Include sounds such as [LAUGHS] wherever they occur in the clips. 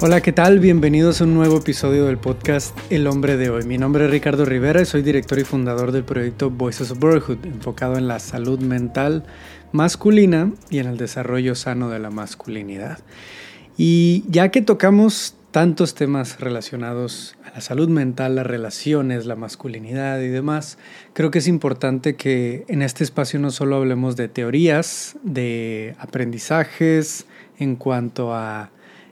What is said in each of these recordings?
Hola, ¿qué tal? Bienvenidos a un nuevo episodio del podcast El hombre de hoy. Mi nombre es Ricardo Rivera y soy director y fundador del proyecto Voices of Brotherhood, enfocado en la salud mental masculina y en el desarrollo sano de la masculinidad. Y ya que tocamos tantos temas relacionados a la salud mental, las relaciones, la masculinidad y demás, creo que es importante que en este espacio no solo hablemos de teorías, de aprendizajes en cuanto a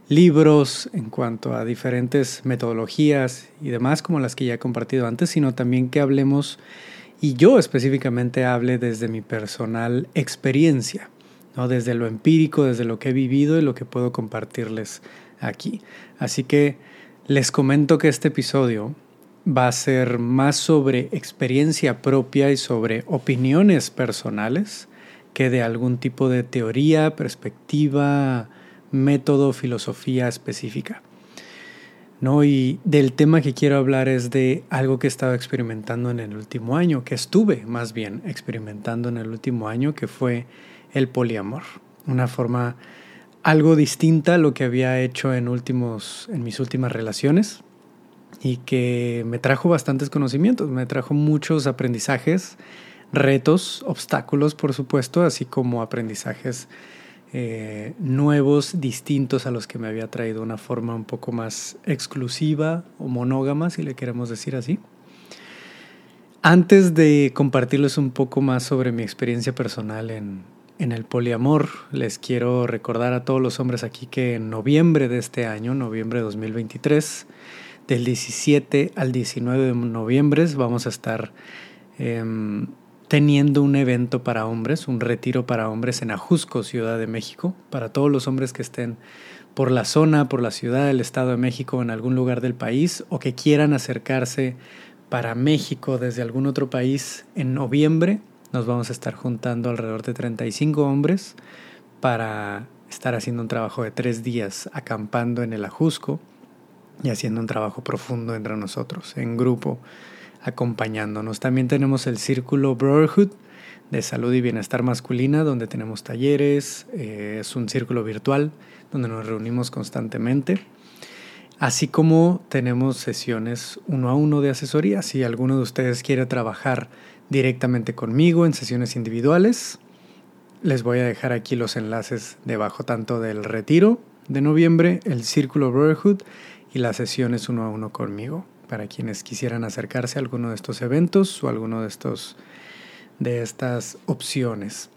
libros, en cuanto a diferentes metodologías y demás como las que ya he compartido antes, sino también que hablemos y yo específicamente hable desde mi personal experiencia, ¿no? desde lo empírico, desde lo que he vivido y lo que puedo compartirles aquí. Así que les comento que este episodio va a ser más sobre experiencia propia y sobre opiniones personales que de algún tipo de teoría, perspectiva, método, filosofía específica. ¿no? Y del tema que quiero hablar es de algo que he estado experimentando en el último año, que estuve más bien experimentando en el último año, que fue el poliamor. Una forma algo distinta a lo que había hecho en, últimos, en mis últimas relaciones y que me trajo bastantes conocimientos, me trajo muchos aprendizajes, retos, obstáculos, por supuesto, así como aprendizajes eh, nuevos, distintos a los que me había traído una forma un poco más exclusiva o monógama, si le queremos decir así. Antes de compartirles un poco más sobre mi experiencia personal en, en el poliamor, les quiero recordar a todos los hombres aquí que en noviembre de este año, noviembre de 2023, del 17 al 19 de noviembre, vamos a estar em, teniendo un evento para hombres, un retiro para hombres en Ajusco, Ciudad de México, para todos los hombres que estén por la zona, por la ciudad del Estado de México, en algún lugar del país, o que quieran acercarse para México desde algún otro país en noviembre nos vamos a estar juntando alrededor de 35 hombres para estar haciendo un trabajo de tres días acampando en el Ajusco y haciendo un trabajo profundo entre nosotros, en grupo, acompañándonos. También tenemos el Círculo Brotherhood de Salud y Bienestar Masculina, donde tenemos talleres, eh, es un círculo virtual donde nos reunimos constantemente. Así como tenemos sesiones uno a uno de asesoría. Si alguno de ustedes quiere trabajar directamente conmigo en sesiones individuales. Les voy a dejar aquí los enlaces debajo tanto del retiro de noviembre, el Círculo Brotherhood y las sesiones uno a uno conmigo para quienes quisieran acercarse a alguno de estos eventos o alguno de estos de estas opciones.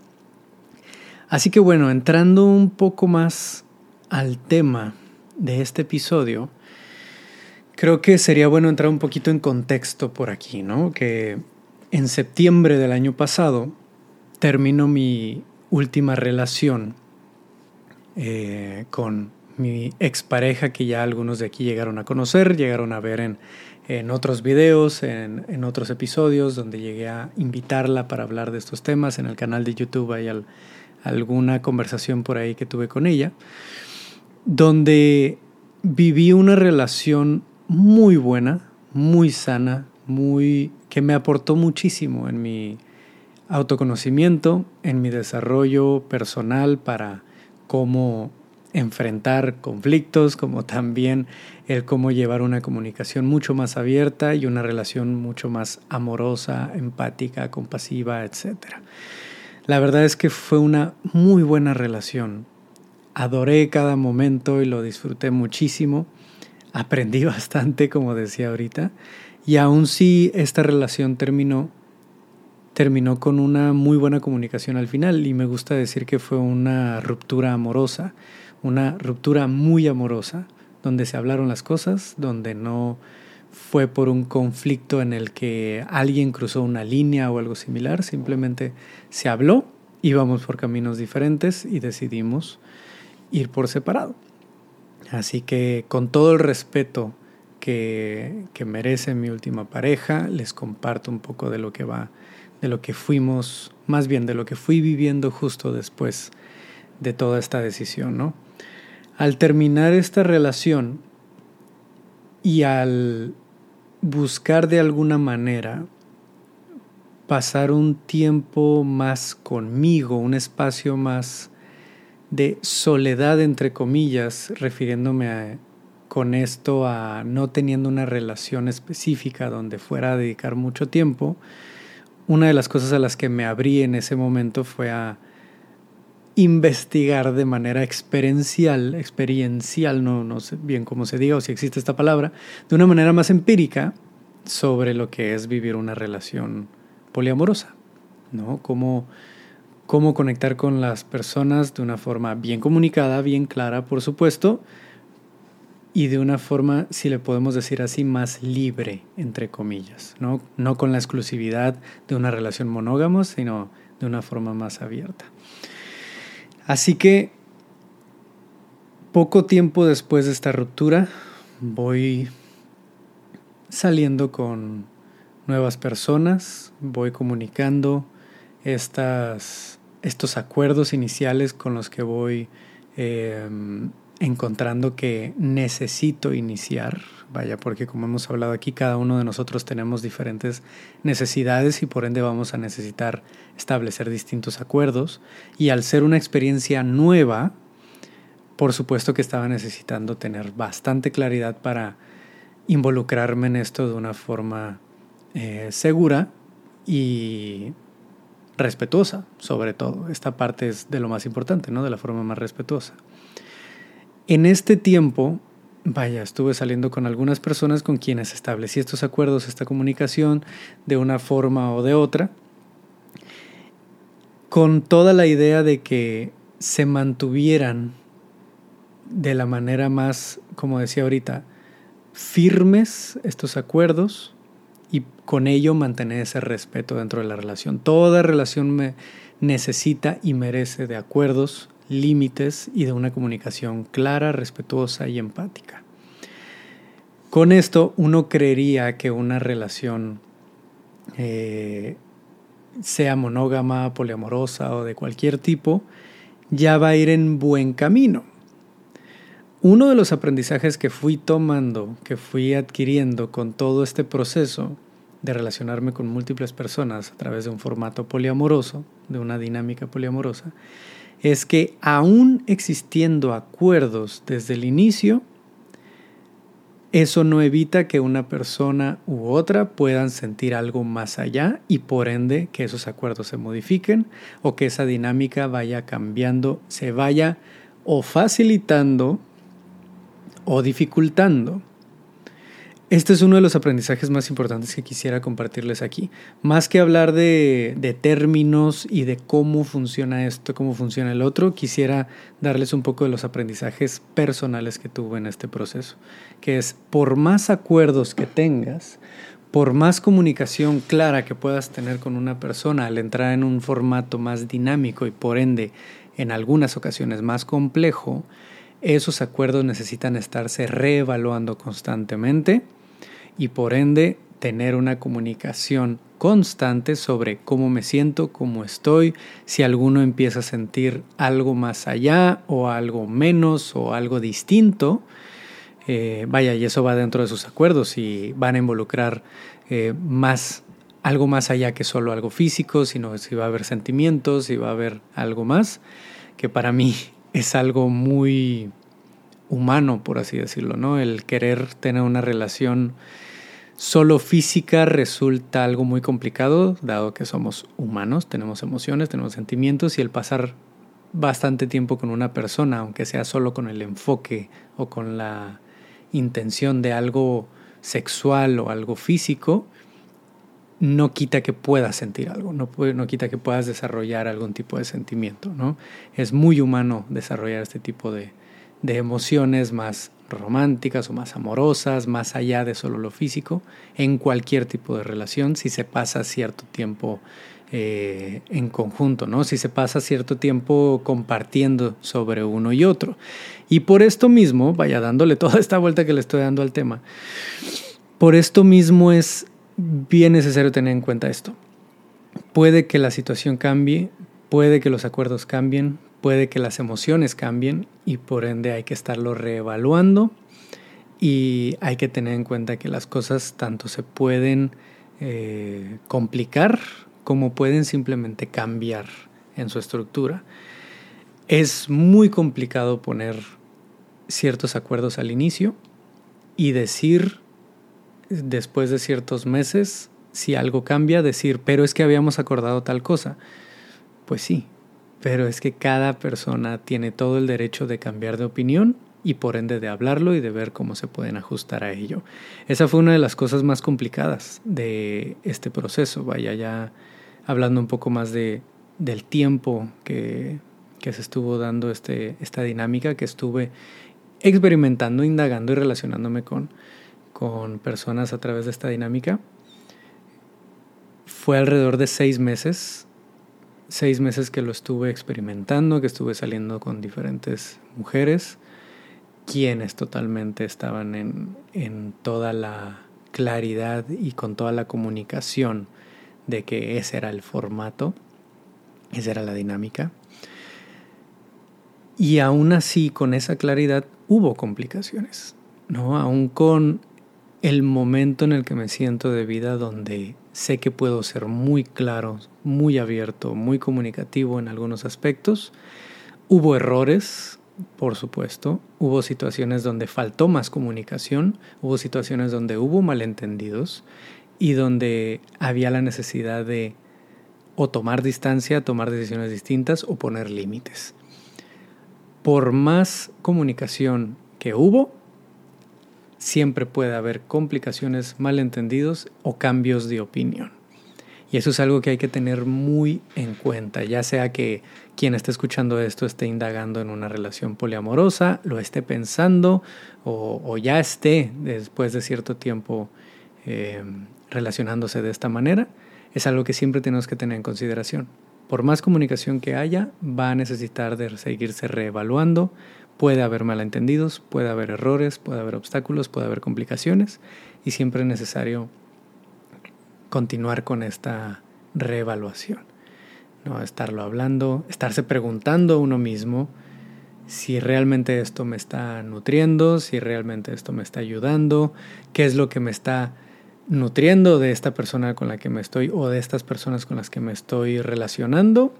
Así que bueno, entrando un poco más al tema de este episodio, creo que sería bueno entrar un poquito en contexto por aquí, ¿no? Que en septiembre del año pasado termino mi última relación eh, con mi expareja que ya algunos de aquí llegaron a conocer, llegaron a ver en, en otros videos, en, en, otros episodios donde llegué a invitarla para hablar de estos temas. En el canal de YouTube hay alguna conversación por ahí que tuve con ella, donde viví una relación muy buena, muy sana, muy que me aportó muchísimo en mi autoconocimiento, en mi desarrollo personal para cómo enfrentar conflictos, como también el cómo llevar una comunicación mucho más abierta y una relación mucho más amorosa, empática, compasiva, etc. La verdad es que fue una muy buena relación. Adoré cada momento y lo disfruté muchísimo. Aprendí [LAUGHS] bastante, como decía ahorita, y aún si esta relación terminó, terminó con una muy buena comunicación al final y me gusta decir que fue una ruptura amorosa, una ruptura muy amorosa, donde se hablaron las cosas, donde no fue por un conflicto en el que alguien cruzó una línea o algo similar, simplemente se habló, íbamos por caminos diferentes y decidimos ir por separado. Así que con todo el respeto que, merece mi última pareja. Les comparto un poco de lo que va, de lo que fuimos, más bien de lo que fui viviendo justo después de toda esta decisión, ¿no? Al terminar esta relación y al buscar de alguna manera pasar un tiempo más conmigo, un espacio más de soledad, entre comillas, refiriéndome a con esto a no teniendo una relación específica donde fuera a dedicar mucho tiempo, una de las cosas a las que me abrí en ese momento fue a investigar de manera experiencial, experiencial, no, no sé bien cómo se diga o si existe esta palabra, de una manera más empírica sobre lo que es vivir una relación poliamorosa, ¿no? Cómo, cómo conectar con las personas de una forma bien comunicada, bien clara, por supuesto, y de una forma, si le podemos decir así, más libre, entre comillas, ¿no? No con la exclusividad de una relación monógama, sino de una forma más abierta. Así que poco tiempo después de esta ruptura, voy saliendo con nuevas personas, voy comunicando estas, estos acuerdos iniciales con los que voy eh, encontrando que necesito iniciar, vaya, porque como hemos hablado aquí, cada uno de nosotros tenemos diferentes necesidades y por ende vamos a necesitar establecer distintos acuerdos. Y al ser una experiencia nueva, por supuesto que estaba necesitando tener bastante claridad para involucrarme en esto de una forma eh, segura y respetuosa, sobre todo. Esta parte es de lo más importante, ¿no? De la forma más respetuosa. En este tiempo, vaya, estuve saliendo con algunas personas con quienes establecí estos acuerdos, esta comunicación, de una forma o de otra, con toda la idea de que se mantuvieran de la manera más, como decía ahorita, firmes estos acuerdos y con ello mantener ese respeto dentro de la relación. Toda relación me necesita y merece de acuerdos límites y de una comunicación clara, respetuosa y empática. Con esto uno creería que una relación eh, sea monógama, poliamorosa o de cualquier tipo, ya va a ir en buen camino. Uno de los aprendizajes que fui tomando, que fui adquiriendo con todo este proceso de relacionarme con múltiples personas a través de un formato poliamoroso, de una dinámica poliamorosa, es que aún existiendo acuerdos desde el inicio, eso no evita que una persona u otra puedan sentir algo más allá y por ende que esos acuerdos se modifiquen o que esa dinámica vaya cambiando, se vaya o facilitando o dificultando. Este es uno de los aprendizajes más importantes que quisiera compartirles aquí. Más que hablar de, de, términos y de cómo funciona esto, cómo funciona el otro, quisiera darles un poco de los aprendizajes personales que tuve en este proceso. Que es, por más acuerdos que tengas, por más comunicación clara que puedas tener con una persona al entrar en un formato más dinámico y por ende en algunas ocasiones más complejo, esos acuerdos necesitan estarse reevaluando constantemente y por ende tener una comunicación constante sobre cómo me siento, cómo estoy, si alguno empieza a sentir algo más allá o algo menos o algo distinto. Eh, vaya, y eso va dentro de sus acuerdos y van a involucrar eh, más, algo más allá que solo algo físico, sino si va a haber sentimientos, si va a haber algo más, que para mí [LAUGHS] es algo muy humano, por así decirlo, ¿no? El querer tener una relación Solo física resulta algo muy complicado, dado que somos humanos, tenemos emociones, tenemos sentimientos y el pasar bastante tiempo con una persona, aunque sea solo con el enfoque o con la intención de algo sexual o algo físico, no quita que puedas sentir algo, no, no quita que puedas desarrollar algún tipo de sentimiento, ¿no? Es muy humano desarrollar este tipo de, de emociones más románticas o más amorosas, más allá de solo lo físico, en cualquier tipo de relación, si se pasa cierto tiempo eh, en conjunto, ¿no? Si se pasa cierto tiempo compartiendo sobre uno y otro. Y por esto mismo, vaya dándole [LAUGHS] toda esta vuelta que le estoy dando al tema, por esto mismo es bien necesario tener en cuenta esto. Puede que la situación cambie, puede que los acuerdos cambien, puede que las emociones cambien y por ende hay que estarlo reevaluando y hay que tener en cuenta que las cosas tanto se pueden eh, complicar como pueden simplemente cambiar en su estructura. Es muy complicado poner ciertos acuerdos al inicio y decir, después de ciertos meses, si algo cambia, decir, pero es que habíamos acordado tal cosa. Pues sí, pero es que cada persona tiene todo el derecho de cambiar de opinión y por ende de hablarlo y de ver cómo se pueden ajustar a ello. Esa fue una de las cosas más complicadas de este proceso, vaya ya hablando un poco más de, del tiempo que, que se estuvo dando este, esta dinámica, que estuve experimentando, indagando y relacionándome con, con personas a través de esta dinámica. Fue alrededor de seis meses, seis meses que lo estuve experimentando, que estuve saliendo con diferentes mujeres, quienes totalmente estaban en, en toda la claridad y con toda la comunicación de que ese era el formato, esa era la dinámica. Y aún así, con esa claridad, hubo complicaciones, ¿no? Aún con el momento en el que me siento de vida donde sé que puedo ser muy claro, muy abierto, muy comunicativo en algunos aspectos. Hubo errores, por supuesto, hubo situaciones donde faltó más comunicación, hubo situaciones donde hubo malentendidos y donde había la necesidad de o tomar distancia, tomar decisiones distintas o poner límites. Por más comunicación que hubo, siempre puede haber complicaciones, malentendidos o cambios de opinión. Y eso es algo que hay que tener muy en cuenta, ya sea que quien esté escuchando esto esté indagando en una relación poliamorosa, lo esté pensando o, ya esté después de cierto tiempo eh, relacionándose de esta manera, es algo que siempre tenemos que tener en consideración. Por más comunicación que haya, va a necesitar de seguirse reevaluando, Puede haber malentendidos, puede haber errores, puede haber obstáculos, puede haber complicaciones y siempre es necesario continuar con esta reevaluación. ¿no? Estarlo hablando, estarse preguntando a uno mismo si realmente esto me está nutriendo, si realmente esto me está ayudando, qué es lo que me está nutriendo de esta persona con la que me estoy o de estas personas con las que me estoy relacionando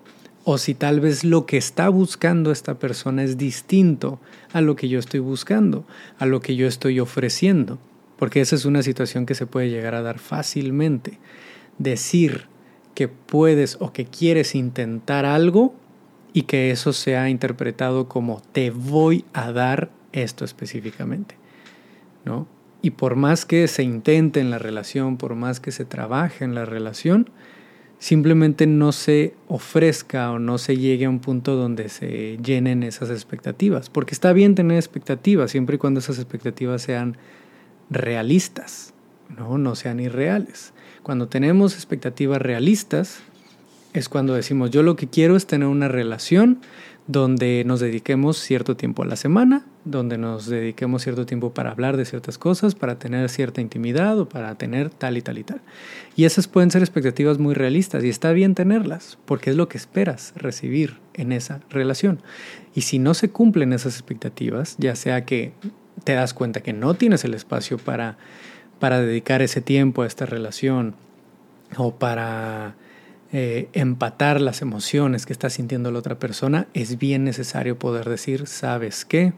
o si tal vez lo que está buscando esta persona es distinto a lo que yo estoy buscando, a lo que yo estoy ofreciendo, porque esa es una situación que se puede llegar a dar fácilmente. Decir que puedes o que quieres intentar algo y que eso sea interpretado como te voy a dar esto específicamente, ¿no? Y por más que se intente en la relación, por más que se trabaje en la relación, simplemente no se ofrezca o no se llegue a un punto donde se llenen esas expectativas. Porque está bien tener expectativas, siempre y cuando esas expectativas sean realistas, no, no sean irreales. Cuando tenemos expectativas realistas, es cuando decimos, yo lo que quiero es tener una relación donde nos dediquemos cierto tiempo a la semana, donde nos dediquemos cierto tiempo para hablar de ciertas cosas, para tener cierta intimidad o para tener tal y tal y tal. Y esas pueden ser expectativas muy realistas y está bien tenerlas, porque es lo que esperas recibir en esa relación. Y si no se cumplen esas expectativas, ya sea que te das cuenta que no tienes el espacio para, para dedicar ese tiempo a esta relación o para eh, empatar las emociones que está sintiendo la otra persona, es bien necesario poder decir, ¿sabes qué?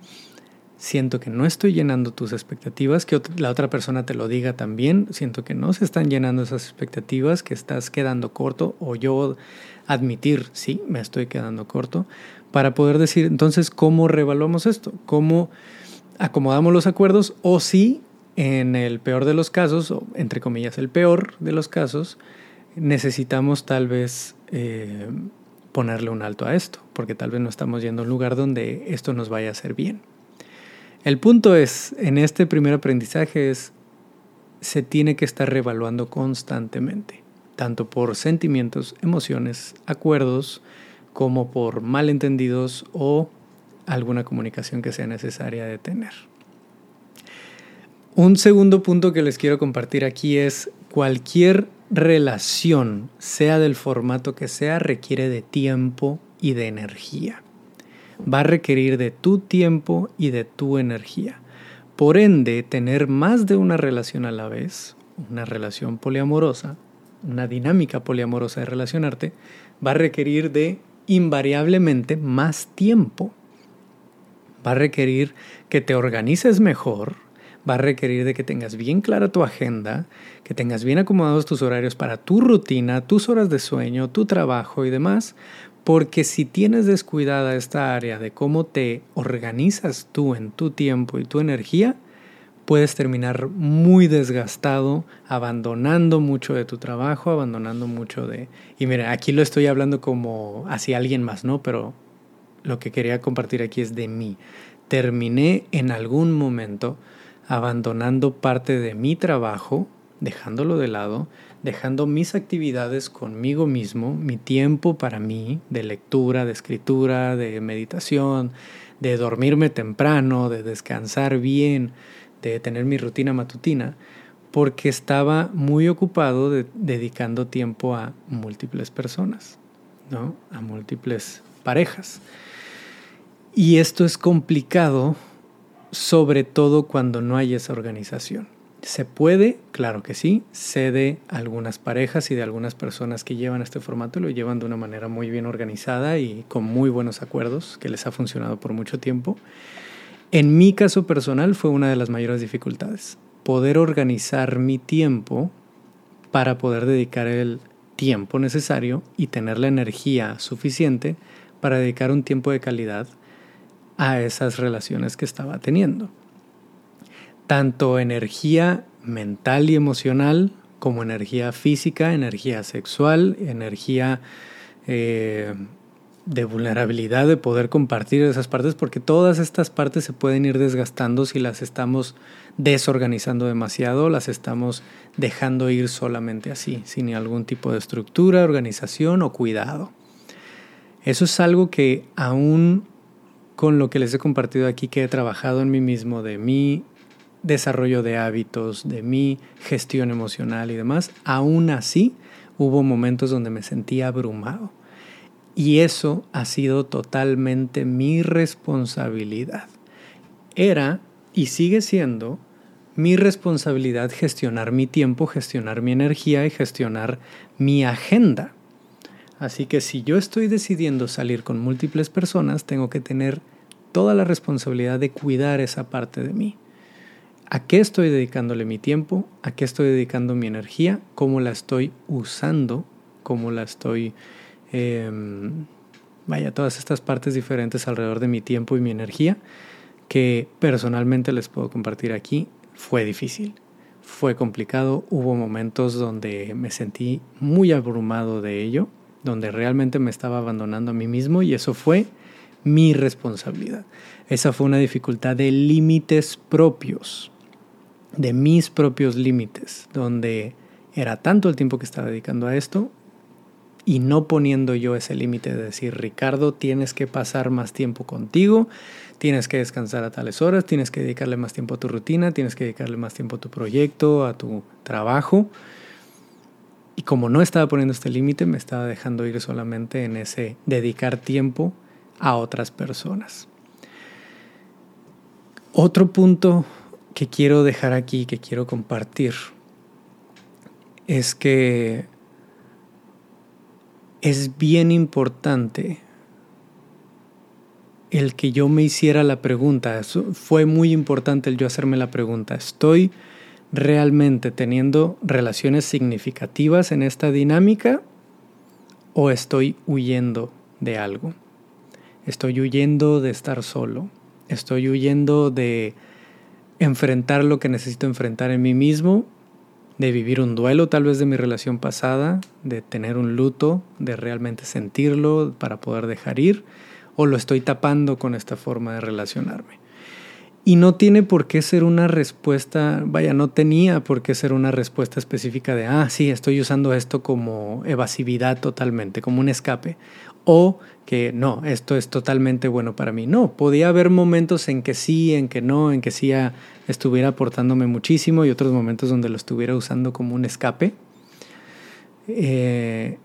Siento que no estoy llenando tus expectativas, que la otra persona te lo diga también, siento que no se están llenando esas expectativas, que estás quedando corto, o yo admitir, sí, me estoy quedando corto, para poder decir, entonces, ¿cómo revaluamos esto? ¿Cómo acomodamos los acuerdos? O si, en el peor de los casos, o entre comillas, el peor de los casos, necesitamos tal vez eh, ponerle un alto a esto, porque tal vez no estamos yendo a un lugar donde esto nos vaya a hacer bien. El punto es, en este primer aprendizaje es, se tiene que estar revaluando constantemente, tanto por sentimientos, emociones, acuerdos, como por malentendidos o alguna comunicación que sea necesaria de tener. Un segundo punto que les quiero compartir aquí es cualquier relación, sea del formato que sea, requiere de tiempo y de energía. Va a requerir de tu tiempo y de tu energía. Por ende, tener más de una relación a la vez, una relación poliamorosa, una dinámica poliamorosa de relacionarte, va a requerir de invariablemente más tiempo. Va a requerir que te organices mejor, va a requerir de que tengas bien clara tu agenda, que tengas bien acomodados tus horarios para tu rutina, tus horas de sueño, tu trabajo y demás, porque si tienes descuidada esta área de cómo te organizas tú en tu tiempo y tu energía, puedes terminar muy desgastado, abandonando mucho de tu trabajo, abandonando mucho de... Y mira, aquí lo estoy hablando como hacia alguien más, ¿no? Pero lo que quería compartir aquí es de mí. Terminé en algún momento abandonando parte de mi trabajo, dejándolo de lado, dejando mis actividades conmigo mismo, mi tiempo para mí, de lectura, de escritura, de meditación, de dormirme temprano, de descansar bien, de tener mi rutina matutina, porque estaba muy ocupado dedicando tiempo a múltiples personas, ¿no? a múltiples parejas. Y esto es complicado, sobre todo cuando no hay esa organización. ¿Se puede? Claro que sí. Sé de algunas parejas y de algunas personas que llevan este formato lo llevan de una manera muy bien organizada y con muy buenos acuerdos que les ha funcionado por mucho tiempo. En mi caso personal fue una de las mayores dificultades. Poder organizar mi tiempo para poder dedicar el tiempo necesario y tener la energía suficiente para dedicar un tiempo de calidad a esas relaciones que estaba teniendo tanto energía mental y emocional como energía física, energía sexual, energía eh, de vulnerabilidad, de poder compartir esas partes, porque todas estas partes se pueden ir desgastando si las estamos desorganizando demasiado, las estamos dejando ir solamente así, sin algún tipo de estructura, organización o cuidado. Eso es algo que aún con lo que les he compartido aquí, que he trabajado en mí mismo, de mí desarrollo de hábitos, de mi gestión emocional y demás, aún así hubo momentos donde me sentía abrumado. Y eso ha sido totalmente mi responsabilidad. Era y sigue siendo mi responsabilidad gestionar mi tiempo, gestionar mi energía y gestionar mi agenda. Así que si yo estoy decidiendo salir con múltiples personas, tengo que tener toda la responsabilidad de cuidar esa parte de mí. A qué estoy dedicándole mi tiempo, a qué estoy dedicando mi energía, cómo la estoy usando, cómo la estoy... Em, vaya, todas estas partes diferentes alrededor de mi tiempo y mi energía que personalmente les puedo compartir aquí, fue difícil, fue complicado, hubo momentos donde me sentí muy abrumado de ello, donde realmente me estaba abandonando a mí mismo y eso fue mi responsabilidad. Esa fue una dificultad de límites propios de mis propios límites, donde era tanto el tiempo que estaba dedicando a esto y no poniendo yo ese límite de decir, Ricardo, tienes que pasar más tiempo contigo, tienes que descansar a tales horas, tienes que dedicarle más tiempo a tu rutina, tienes que dedicarle más tiempo a tu proyecto, a tu trabajo. Y como no estaba poniendo este límite, me estaba dejando ir solamente en ese dedicar tiempo a otras personas. Otro punto que quiero dejar aquí, que quiero compartir, es que es bien importante el que yo me hiciera la pregunta. Fue muy importante el yo hacerme la pregunta. ¿Estoy realmente teniendo relaciones significativas en esta dinámica o estoy huyendo de algo? Estoy huyendo de estar solo. Estoy huyendo de enfrentar lo que necesito enfrentar en mí mismo, de vivir un duelo tal vez de mi relación pasada, de tener un luto, de realmente sentirlo para poder dejar ir, o lo estoy tapando con esta forma de relacionarme. Y no tiene por qué ser una respuesta, vaya, no tenía por qué ser una respuesta específica de, ah, sí, estoy usando esto como evasividad totalmente, como un escape, o que no, esto es totalmente bueno para mí. No, podía haber momentos en que sí, en que no, en que sí estuviera aportándome muchísimo y otros momentos donde lo estuviera usando como un escape. Eh,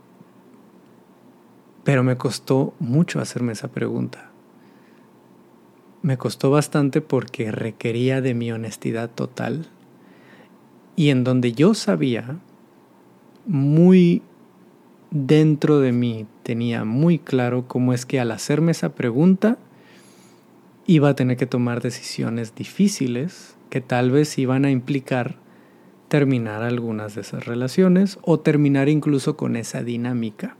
pero me costó mucho hacerme esa pregunta. Me costó bastante porque requería de mi honestidad total y en donde yo sabía muy dentro de mí tenía muy claro cómo es que al hacerme esa pregunta iba a tener que tomar decisiones difíciles que tal vez iban a implicar terminar algunas de esas relaciones o terminar incluso con esa dinámica.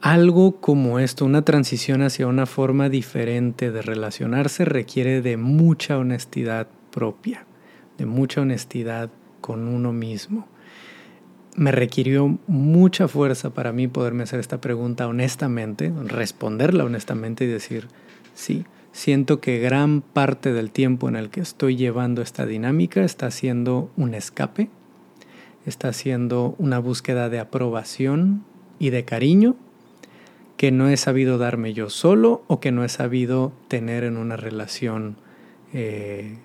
Algo como esto, una transición hacia una forma diferente de relacionarse requiere de mucha honestidad propia, de mucha honestidad con uno mismo. Me requirió mucha fuerza para mí poderme hacer esta pregunta honestamente, responderla honestamente y decir, sí, siento que gran parte del tiempo en el que estoy llevando esta dinámica está siendo un escape, está siendo una búsqueda de aprobación y de cariño que no he sabido darme yo solo o que no he sabido tener en una relación eh,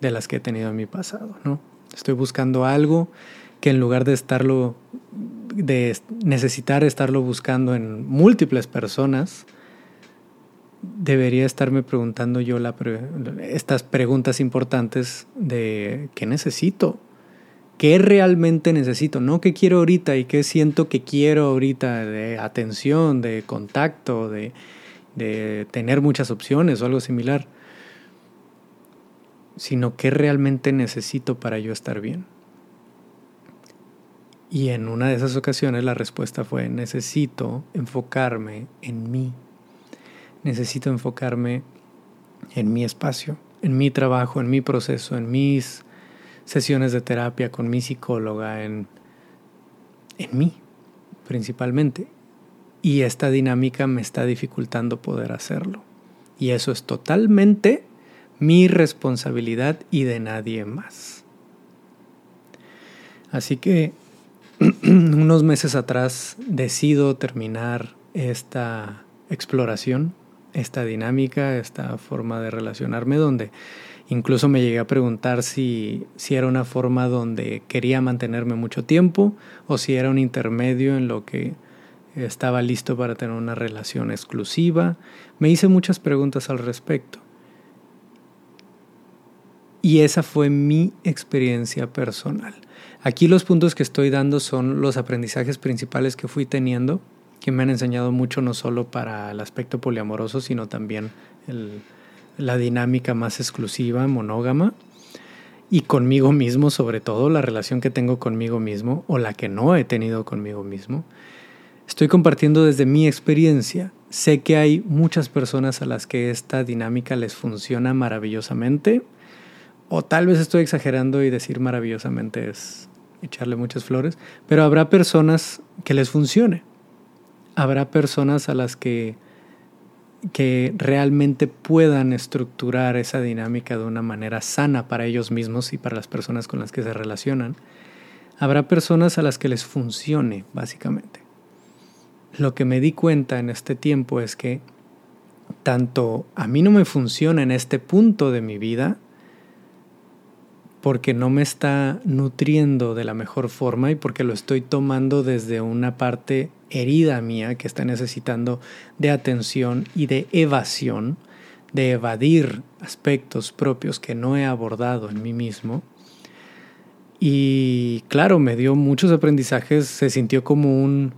de las que he tenido en mi pasado, ¿no? Estoy buscando algo que en lugar de estarlo, de necesitar estarlo buscando en múltiples personas, debería estarme preguntando yo la estas preguntas importantes de qué necesito, qué realmente necesito, no qué quiero ahorita y qué siento que quiero ahorita de atención, de contacto, de, de tener muchas opciones o algo similar, sino qué realmente necesito para yo estar bien. Y en una de esas ocasiones la respuesta fue, necesito enfocarme en mí. Necesito enfocarme en mi espacio, en mi trabajo, en mi proceso, en mis sesiones de terapia con mi psicóloga, en, en mí principalmente. Y esta dinámica me está dificultando poder hacerlo. Y eso es totalmente mi responsabilidad y de nadie más. Así que [CLEARS THROAT] unos meses atrás decido terminar esta exploración esta dinámica, esta forma de relacionarme, donde incluso me llegué a preguntar si, si era una forma donde quería mantenerme mucho tiempo o si era un intermedio en lo que estaba listo para tener una relación exclusiva. Me hice muchas preguntas al respecto. Y esa fue mi experiencia personal. Aquí los puntos que estoy dando son los aprendizajes principales que fui teniendo que me han enseñado mucho no solo para el aspecto poliamoroso, sino también la dinámica más exclusiva, monógama, y conmigo mismo, sobre todo la relación que tengo conmigo mismo o la que no he tenido conmigo mismo. Estoy compartiendo desde mi experiencia. Sé que hay muchas personas a las que esta dinámica les funciona maravillosamente, o tal vez estoy exagerando y decir maravillosamente es echarle muchas flores, pero habrá personas que les funcione habrá personas a las que, que realmente puedan estructurar esa dinámica de una manera sana para ellos mismos y para las personas con las que se relacionan. Habrá personas a las que les funcione, básicamente. Lo que me di cuenta en este tiempo es que tanto a mí no me funciona en este punto de mi vida, porque no me está nutriendo de la mejor forma y porque lo estoy tomando desde una parte herida mía que está necesitando de atención y de evasión, de evadir aspectos propios que no he abordado en mí mismo. Y claro, me dio muchos aprendizajes, se sintió como un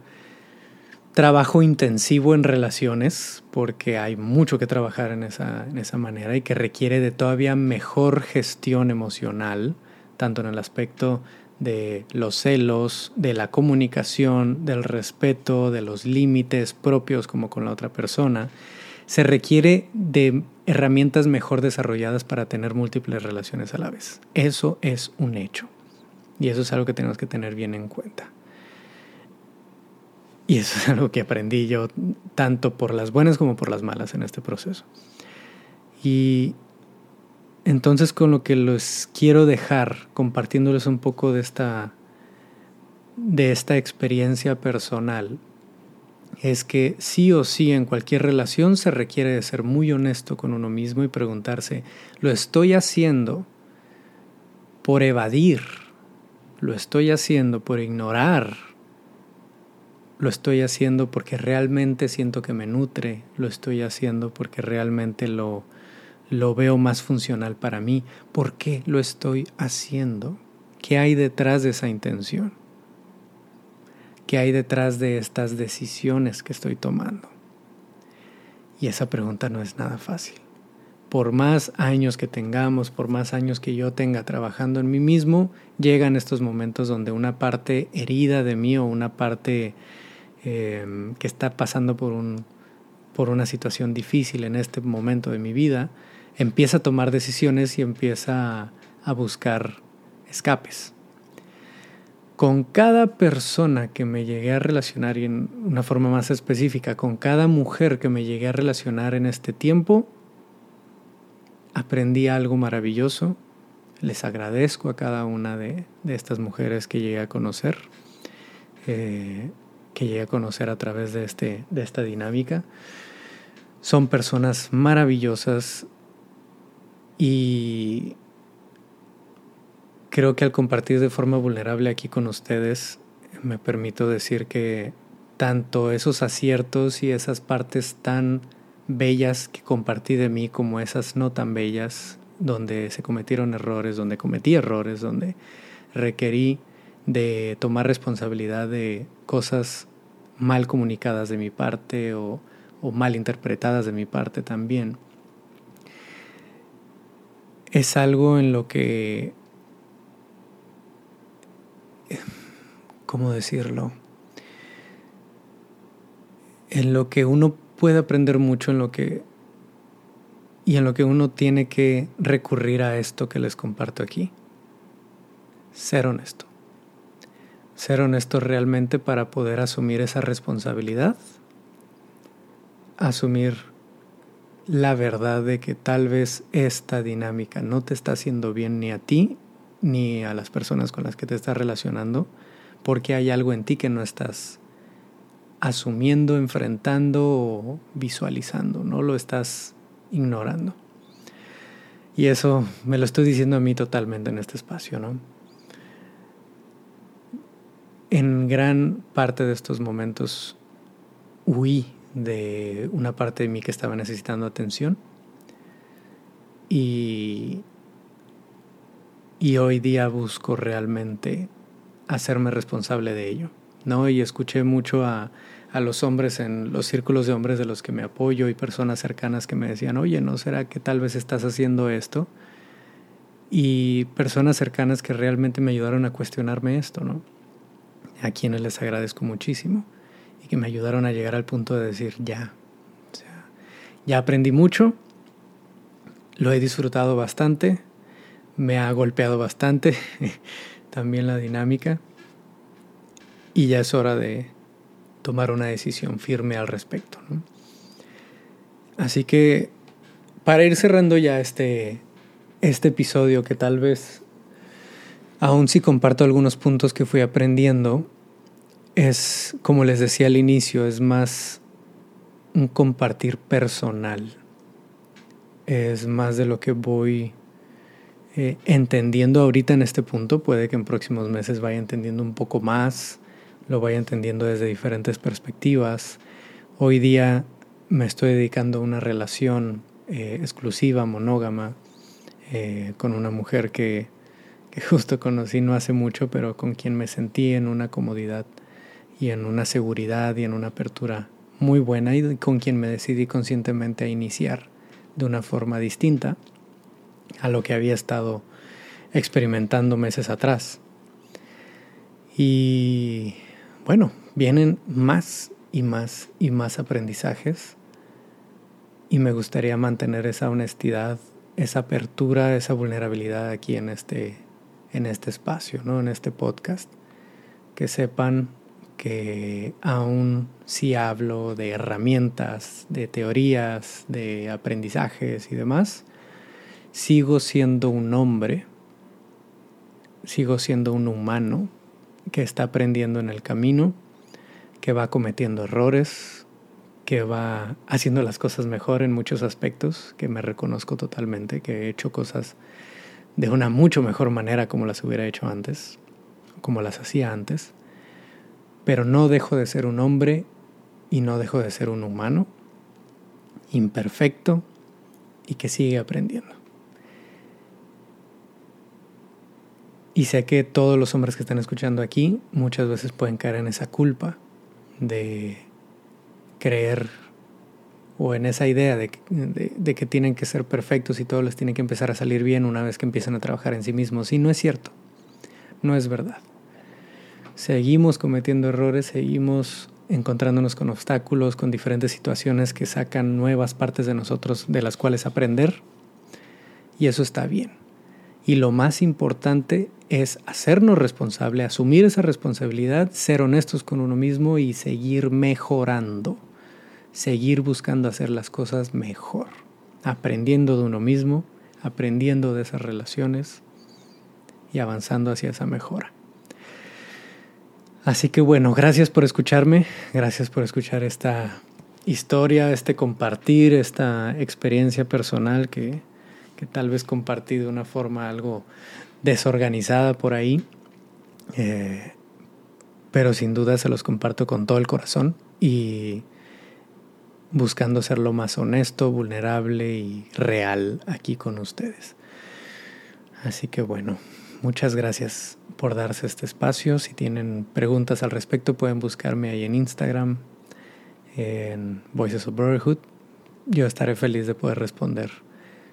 trabajo intensivo en relaciones, porque hay mucho que trabajar en esa, en esa manera y que requiere de todavía mejor gestión emocional, tanto en el aspecto de los celos, de la comunicación, del respeto, de los límites propios como con la otra persona, se requiere de herramientas mejor desarrolladas para tener múltiples relaciones a la vez. Eso es un hecho. Y eso es algo que tenemos que tener bien en cuenta. Y eso es algo que aprendí yo tanto por las buenas como por las malas en este proceso. Y entonces con lo que los quiero dejar, compartiéndoles un poco de esta, de esta experiencia personal, es que sí o sí en cualquier relación se requiere de ser muy honesto con uno mismo y preguntarse, ¿lo estoy haciendo por evadir? ¿Lo estoy haciendo por ignorar lo estoy haciendo porque realmente siento que me nutre, lo estoy haciendo porque realmente lo, lo veo más funcional para mí. ¿Por qué lo estoy haciendo? ¿Qué hay detrás de esa intención? ¿Qué hay detrás de estas decisiones que estoy tomando? Y esa pregunta no es nada fácil, por más años que tengamos, por más años que yo tenga trabajando en mí mismo, llegan estos momentos donde una parte herida de mí o una parte em, que está pasando por, un, por una situación difícil en este momento de mi vida, empieza a tomar decisiones y empieza a buscar escapes. Con cada persona que me llegué a relacionar y en una forma más específica, con cada mujer que me llegué a relacionar en este tiempo, aprendí algo maravilloso. Les agradezco a cada una de, estas mujeres que llegué a conocer, eh, que llegué a conocer a través de, este, de esta dinámica. Son personas maravillosas y creo que al compartir de forma vulnerable aquí con ustedes, me permito decir que tanto esos aciertos y esas partes tan bellas que compartí de mí como esas no tan bellas, donde se cometieron errores, donde cometí errores, donde requerí de tomar responsabilidad de cosas mal comunicadas de mi parte o, o mal interpretadas de mi parte también. Es algo en lo que... ¿Cómo decirlo? En lo que uno puede aprender mucho en lo que y en lo que uno tiene que recurrir a esto que les comparto aquí. Ser honesto. Ser honesto realmente para poder asumir esa responsabilidad. Asumir la verdad de que tal vez esta dinámica no te está haciendo bien ni a ti ni a las personas con las que te estás relacionando porque hay algo en ti que no estás asumiendo, enfrentando o visualizando, no lo estás ignorando. Y eso me lo estoy diciendo a mí totalmente en este espacio, ¿no? En gran parte de estos momentos huí de una parte de mí que estaba necesitando atención y, y hoy día busco realmente hacerme responsable de ello. ¿no? Y escuché mucho a, a los hombres en los círculos de hombres de los que me apoyo y personas cercanas que me decían, oye, ¿no será que tal vez estás haciendo esto? Y personas cercanas que realmente me ayudaron a cuestionarme esto, ¿no? A quienes les agradezco muchísimo y que me ayudaron a llegar al punto de decir, ya, ya aprendí mucho, lo he disfrutado bastante, me ha golpeado bastante [LAUGHS] también la dinámica y ya es hora de tomar una decisión firme al respecto. Así que para ir cerrando ya este, este episodio que tal vez, aun si comparto algunos puntos que fui aprendiendo, es, como les decía al inicio, es más un compartir personal. Es más de lo que voy eh, entendiendo ahorita en este punto. Puede que en próximos meses vaya entendiendo un poco más lo vaya entendiendo desde diferentes perspectivas. Hoy día me estoy dedicando a una relación eh, exclusiva, monógama, eh, con una mujer que, que justo conocí no hace mucho, pero con quien me sentí en una comodidad y en una seguridad y en una apertura muy buena y con quien me decidí conscientemente a iniciar de una forma distinta a lo que había estado experimentando meses atrás. Y bueno, vienen más y más y más aprendizajes y me gustaría mantener esa honestidad, esa apertura, esa vulnerabilidad aquí en este, en este espacio, ¿no? en este podcast. Que sepan que aún si hablo de herramientas, de teorías, de aprendizajes y demás, sigo siendo un hombre, sigo siendo un humano que está aprendiendo en el camino, que va cometiendo errores, que va haciendo las cosas mejor en muchos aspectos, que me reconozco totalmente, que he hecho cosas de una mucho mejor manera como las hubiera hecho antes, como las hacía antes, pero no dejo de ser un hombre y no dejo de ser un humano imperfecto y que sigue aprendiendo. Y sé que todos los hombres que están escuchando aquí muchas veces pueden caer en esa culpa de creer o en esa idea de, que tienen que ser perfectos y todo les tiene que empezar a salir bien una vez que empiezan a trabajar en sí mismos. Y no es cierto, no es verdad. Seguimos cometiendo errores, seguimos encontrándonos con obstáculos, con diferentes situaciones que sacan nuevas partes de nosotros de las cuales aprender. Y eso está bien. Y lo más importante es hacernos responsable, asumir esa responsabilidad, ser honestos con uno mismo y seguir mejorando seguir buscando hacer las cosas mejor, aprendiendo de uno mismo, aprendiendo de esas relaciones y avanzando hacia esa mejora. Así que bueno, gracias por escucharme, gracias por escuchar esta historia, este compartir, esta experiencia personal que, tal vez compartí de una forma algo desorganizada por ahí, eh, pero sin duda se los comparto con todo el corazón y buscando ser lo más honesto, vulnerable y real aquí con ustedes. Así que bueno, muchas gracias por darse este espacio. Si tienen preguntas al respecto pueden buscarme ahí en Instagram, en Voices of Brotherhood. Yo estaré feliz de poder responder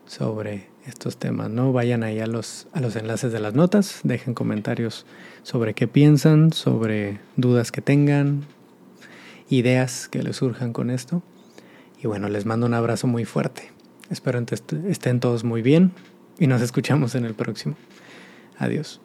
sobre estos temas. No vayan ahí a los, a los enlaces de las notas, dejen comentarios sobre qué piensan, sobre dudas que tengan, ideas que les surjan con esto. Y bueno, les mando un abrazo muy fuerte. Espero estén todos muy bien y nos escuchamos en el próximo. Adiós.